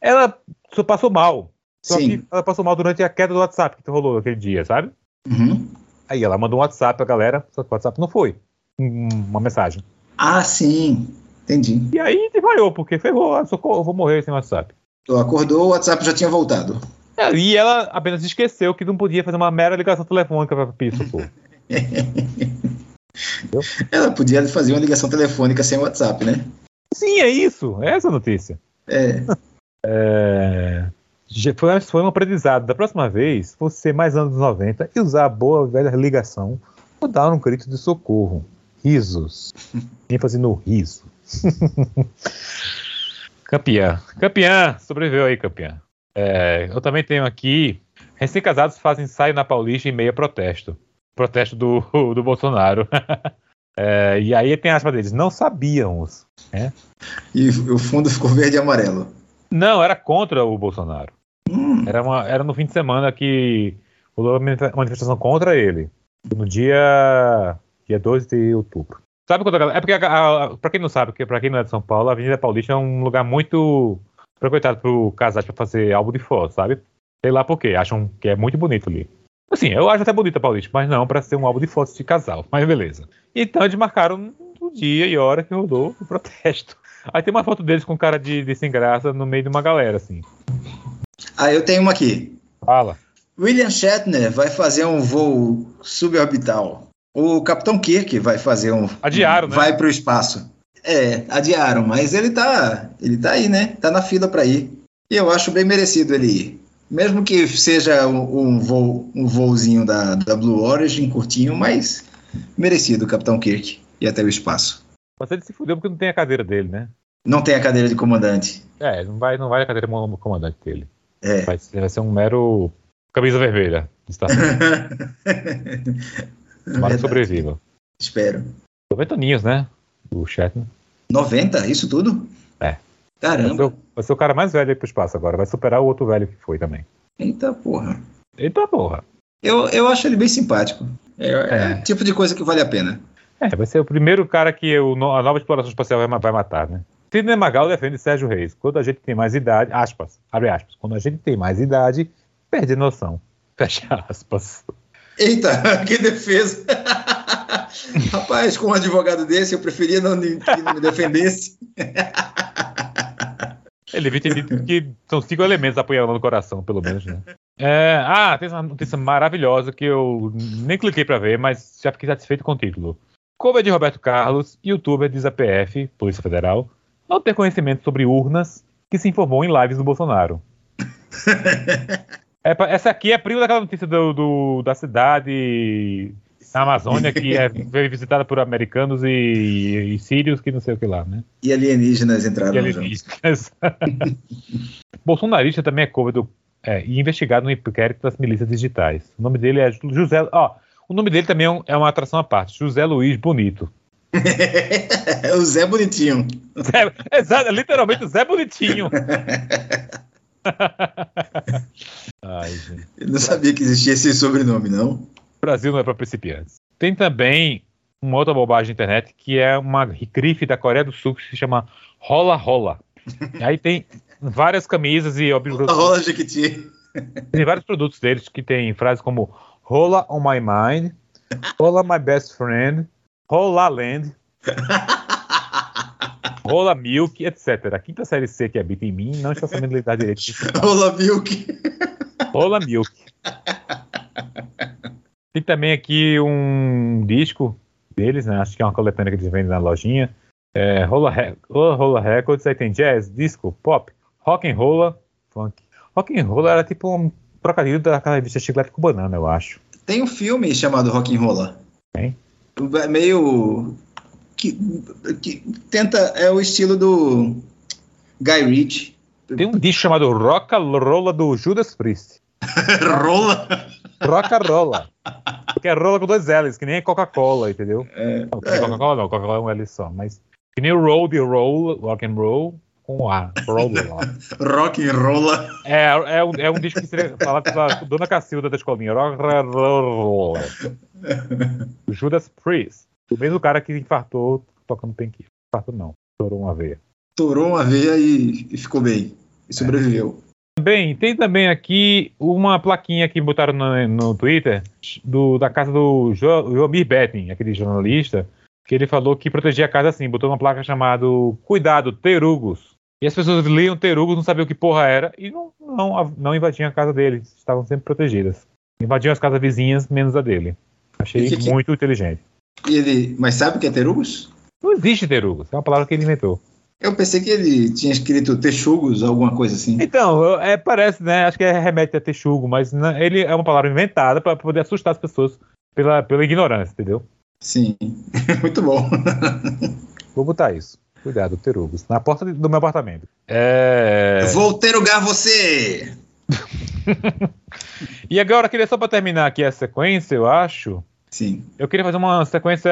Ela só passou mal. Só Sim. que ela passou mal durante a queda do WhatsApp que rolou aquele dia, sabe? Uhum. Aí ela mandou um WhatsApp pra galera, só que o WhatsApp não foi. Um- Uma mensagem. Ah, sim. Entendi. E aí desmaiou, porque ferrou, ah, socorro, eu vou morrer sem WhatsApp. Acordou, o WhatsApp já tinha voltado. É, E ela apenas esqueceu que não podia fazer uma mera ligação telefônica pra pedir socorro. Ela podia fazer uma ligação telefônica sem WhatsApp, né? Sim, é isso. É essa a notícia. É. É, Foi, foi um aprendizado. Da próxima vez, você mais anos 90 e usar a boa velha ligação ou dar um grito de socorro. Risos. ênfase no riso. campeã. Campeã. Sobreviveu aí, campeã. É, eu também tenho aqui. Recém-casados fazem ensaio na Paulista em meio a protesto. Protesto do, do Bolsonaro. É, e aí tem aspas deles. Não sabíamos. E o fundo ficou verde e amarelo. Não, era contra o Bolsonaro. Hum, Era, uma, era no fim de semana que rolou uma manif- manifestação contra ele. No dia, dia 12 de outubro. Sabe quando a galera. É porque, a, a, pra quem não sabe, porque pra quem não é de São Paulo, a Avenida Paulista é um lugar muito frequentado pro casais pra fazer álbum de foto, sabe? Sei lá por quê. Acham que é muito bonito ali. Assim, eu acho até bonita Paulista, mas não pra ser um álbum de fotos de casal. Mas beleza. Então eles marcaram o dia e hora que rodou o protesto. Aí tem uma foto deles com cara de, de sem graça no meio de uma galera, assim. Ah, eu tenho uma aqui. Fala. William Shatner vai fazer um voo suborbital. O Capitão Kirk vai fazer um. Adiaram, né? Vai para o espaço. É, adiaram, mas ele tá, ele tá aí, né? Tá na fila para ir. E eu acho bem merecido ele ir. Mesmo que seja um, um voo, um voozinho da, da Blue Origin curtinho, mas merecido o Capitão Kirk ir até o espaço. Mas ele se fudeu porque não tem a cadeira dele, né? Não tem a cadeira de comandante. É, não vai, não vai a cadeira do comandante dele. É. Vai, ser- vai ser um mero camisa vermelha de estação. Tomara que sobreviva. Espero. 90 aninhos, né? O Shatner. 90? Isso tudo? É. Vai Caramba. ser, vai ser o cara mais velho aí pro espaço agora. Vai superar o outro velho que foi também. Eita porra. Eita porra. Eu, eu acho ele bem simpático. É, é É. o tipo de coisa que vale a pena. É, vai ser o primeiro cara que o a nova exploração espacial vai, vai matar, né? Sidney Magal defende Sérgio Reis. Quando a gente tem mais idade, aspas, abre aspas, quando a gente tem mais idade, perde noção. Fecha aspas. Eita, que defesa! Rapaz, com um advogado desse, eu preferia não, que não me defendesse. Ele devia ter dito que são cinco elementos apoiando no coração, pelo menos, né? É, ah, tem uma notícia maravilhosa que eu nem cliquei pra ver, mas já fiquei satisfeito com o título. Cover de Roberto Carlos, youtuber diz a PF, Polícia Federal, não ter conhecimento sobre urnas que se informou em lives do Bolsonaro. É, essa aqui é prima daquela notícia do, do- da cidade na Amazônia, que é foi visitada por americanos e, e sírios que não sei o que lá, né? E alienígenas entraram E alienígenas. Bolsonarista também é cover do, é, e investigado no inquérito das milícias digitais. O nome dele é José. Ó, o nome dele também é, um- é uma atração à parte. José Luiz Bonito. o Zé Bonitinho. Zé, exato, literalmente o Zé Bonitinho. Ai, gente. Eu não sabia que existia esse sobrenome, não. Brasil não é para principiantes. Tem também uma outra bobagem na internet que é uma grife da Coreia do Sul que se chama Rola Rola. E aí tem várias camisas e objetos. Rola Jequiti. Tem vários produtos deles que tem frases como Rola on my mind, Rola my best friend, Rola land, Rola milk, etc. A quinta série C que habita em mim não está sabendo lidar direito. Rola Milk. Rola milk. Tem também aqui um disco deles, né? Acho que é uma coletânea que eles vendem na lojinha. É, Rola, Re- Rola, Records, aí tem jazz, disco, pop, rock and roll, funk. Rock and roll era tipo um trocadilho daquela revista Chiclete com Banana, eu acho. Tem um filme chamado Rock'n'Rolla. Tem? É meio. Que, que tenta. É o estilo do Guy Ritchie. Tem um disco chamado Rock Rolla do Judas Priest. Rola? Rock Rolla. Porque é rola com dois L's, que nem Coca-Cola, entendeu? É, Não, Coca-Cola não, Coca-Cola é um L só, mas que nem o roll de roll, rock and roll, com A, roll Rock'n'Rolla. É, é, um, é um disco que seria falado pela Dona Cacilda da escolinha. Rock and roll. Judas Priest. O mesmo cara que infartou tocando penquinho. Infartou não, estourou uma veia. Torou uma veia e, e ficou bem. E sobreviveu. Bem, tem também aqui uma plaquinha que botaram no, no Twitter do, da casa do jo, Jomir Betting, aquele jornalista, que ele falou que protegia a casa assim, botou uma placa chamada Cuidado, Terugos. E as pessoas liam Terugos, não sabiam o que porra era, e não, não, não invadiam a casa dele, estavam sempre protegidas. Invadiam as casas vizinhas, menos a dele. Achei que- muito inteligente. E ele. Mas sabe o que é terugos? Não existe Terugos, é uma palavra que ele inventou. Eu pensei que ele tinha escrito texugos, alguma coisa assim. Então, é, parece, né? Acho que é remete a texugo, mas né, ele é uma palavra inventada para poder assustar as pessoas pela, pela ignorância, entendeu? Sim. Muito bom. Vou botar isso. Cuidado, terugos. Na porta do meu apartamento. É... Vou terugar você! E agora, queria só para terminar aqui a sequência, eu acho. Sim. Eu queria fazer uma sequência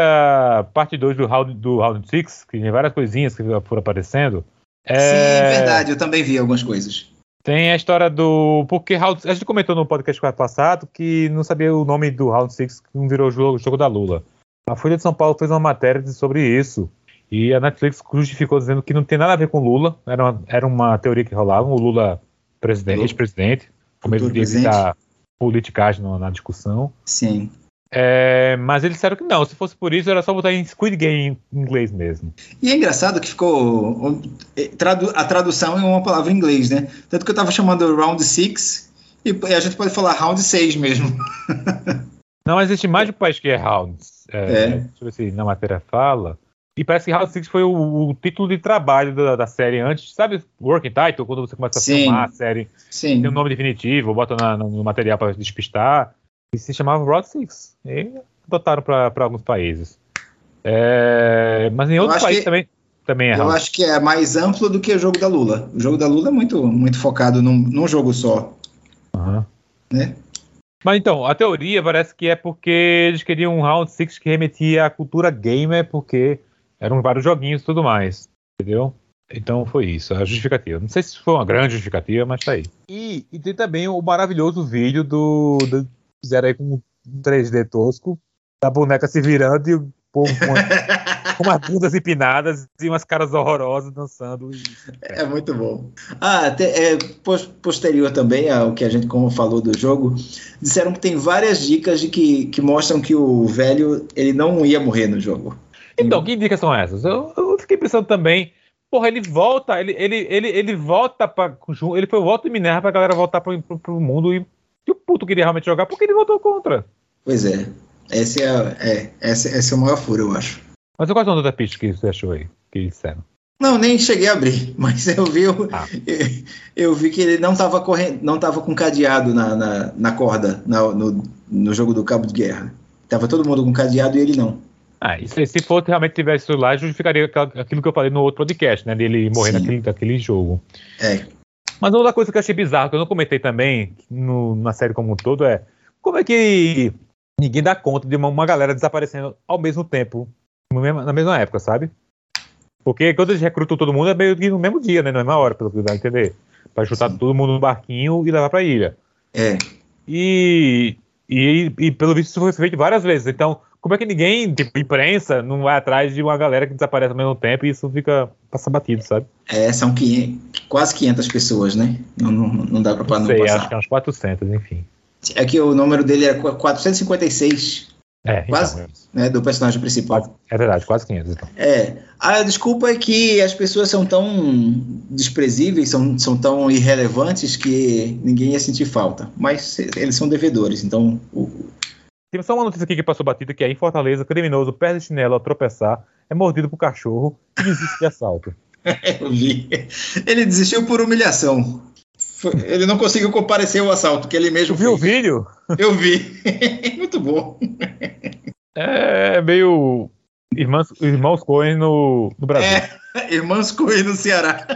parte 2 do Round, do Round 6, que tem várias coisinhas que foram aparecendo. É, Sim, é verdade. Eu também vi algumas coisas. Tem a história do. Porque Round, a gente comentou no podcast passado que não sabia o nome do Round 6 que não virou jogo, jogo da Lula. A Folha de São Paulo fez uma matéria sobre isso. E a Netflix justificou dizendo que não tem nada a ver com Lula. Era uma, era uma teoria que rolava. O Lula, presidente, ex-presidente, com medo de evitar politicagem na discussão. Sim. É, mas eles disseram que não. Se fosse por isso, era só botar em Squid Game em inglês mesmo. E é engraçado que ficou. tradu- a tradução é uma palavra em inglês, né? Tanto que eu tava chamando Round 6 e a gente pode falar Round 6 mesmo. Não, existe mais de um país que é Rounds. É, É. Deixa eu ver se na matéria fala. E parece que Round 6 foi o, o título de trabalho da, da série antes. Sabe Working Title? Quando você começa a Sim. filmar a série, Sim. tem um nome definitivo, bota na- no material para despistar. E se chamava Round 6. E adotaram para alguns países. É, mas em outros países que- também, também é Eu acho que é mais amplo do que o jogo da Lula. O jogo da Lula é muito, muito focado num, num jogo só. Aham. Né? Mas então, a teoria parece que é porque eles queriam um Round 6 que remetia à cultura gamer, porque eram vários joguinhos e tudo mais. Entendeu? Então foi isso, a justificativa. Não sei se foi uma grande justificativa, mas tá aí. E, e tem também o maravilhoso vídeo do. do fizeram aí com um 3D tosco, da boneca se virando e o povo com, umas bundas empinadas e umas caras horrorosas dançando. E... É muito bom. Ah, te- é, pos- posterior também ao que a gente como falou do jogo, disseram que tem várias dicas de que, que mostram que o velho ele não ia morrer no jogo. Então, que dicas são essas? Eu, eu fiquei pensando também, porra, ele volta, ele, ele, ele, ele volta pra. Ele foi o voto de Minerva pra galera voltar pro, pro, pro mundo e, e o puto queria realmente jogar porque ele votou contra. Pois é. Esse é, é, esse, esse é o maior furo, eu acho. Mas eu gosto da outra pista que você achou aí, que disseram. Não, nem cheguei a abrir, mas eu vi, o- Ah. eu vi que ele não estava correndo, não tava com cadeado na, na, na corda na- no, no jogo do cabo de guerra. Tava todo mundo com cadeado e ele não. Ah, isso aí, se fosse realmente tivesse isso lá, justificaria aquilo que eu falei no outro podcast, né? Dele morrer Sim. naquele, naquele jogo. É, Mas outra coisa que eu achei bizarro, que eu não comentei também no- na série como um todo, é como é que ninguém dá conta de uma, uma galera desaparecendo ao mesmo tempo, na mesma época, sabe? Porque quando eles recrutam todo mundo é meio que no mesmo dia, né? Na mesma hora, pelo que dá a entender. Pra juntar Sim. todo mundo no barquinho e levar pra ilha. é. E, e, e pelo visto isso foi feito várias vezes. Então, como é que ninguém, tipo, imprensa, não vai atrás de uma galera que desaparece ao mesmo tempo e isso fica passa batido, sabe? É, são 500, quase 500 pessoas, né? Não, não, não dá pra, Não não sei, passar. acho que é uns 400, enfim. É que o número dele era qu- 456, É, Quase. então, né? Do personagem principal. é verdade, quase 500, então. É. A desculpa é que as pessoas são tão desprezíveis, são, são tão irrelevantes que ninguém ia sentir falta. Mas eles são devedores, então. o- Tem só uma notícia aqui que passou batida, que é em Fortaleza, criminoso perde chinelo ao tropeçar, é mordido por cachorro e desiste de assalto. eu vi. Ele desistiu por humilhação. Ele não conseguiu comparecer ao assalto, que ele mesmo viu o vídeo? Eu vi. Muito bom. É meio irmãos, irmãos Coen no, no Brasil. É, Irmãos Coen no Ceará.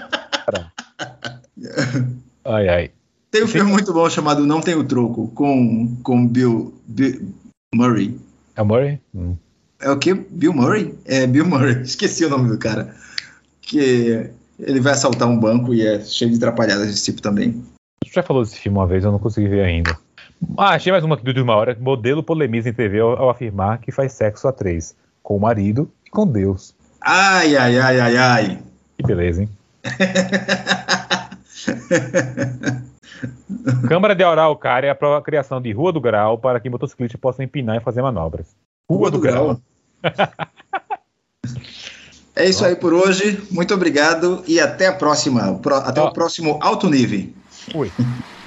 Ai, ai. Tem um filme muito bom chamado Não Tenho Troco, com, com Bill, Bill Murray. É o Murray? Hum. É o que? Bill Murray? É, Bill Murray. Esqueci o nome do cara. Que ele vai assaltar um banco e é cheio de atrapalhadas desse tipo também. Tu já falou desse filme uma vez, eu não consegui ver ainda. Ah, achei mais uma aqui de uma hora. Modelo polemiza em TV ao, ao afirmar que faz sexo a três. Com o marido e com Deus. Ai, ai, ai, ai, ai. Que beleza, hein? Câmara de Araucária aprova a criação de Rua do Grau para que motociclistas possam empinar e fazer manobras. Rua do Grau. É isso aí por hoje. Muito obrigado e até a próxima. Até Ó. o próximo alto nível. Fui.